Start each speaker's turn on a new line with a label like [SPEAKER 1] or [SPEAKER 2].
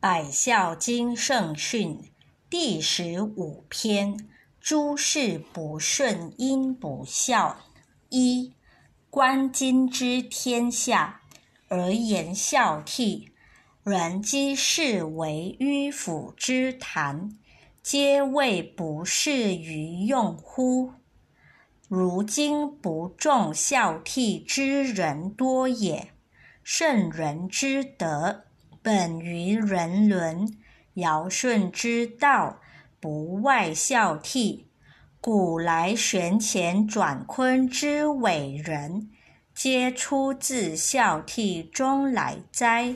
[SPEAKER 1] 百孝经圣训第十五篇：诸事不顺因不孝。一、观今之天下，而言孝悌，人皆视为迂腐之谈，皆谓不适于用乎？如今不重孝悌之人多也。圣人之德。本于人伦，尧舜之道，不外孝悌。古来玄乾转坤之伟人，皆出自孝悌中来哉？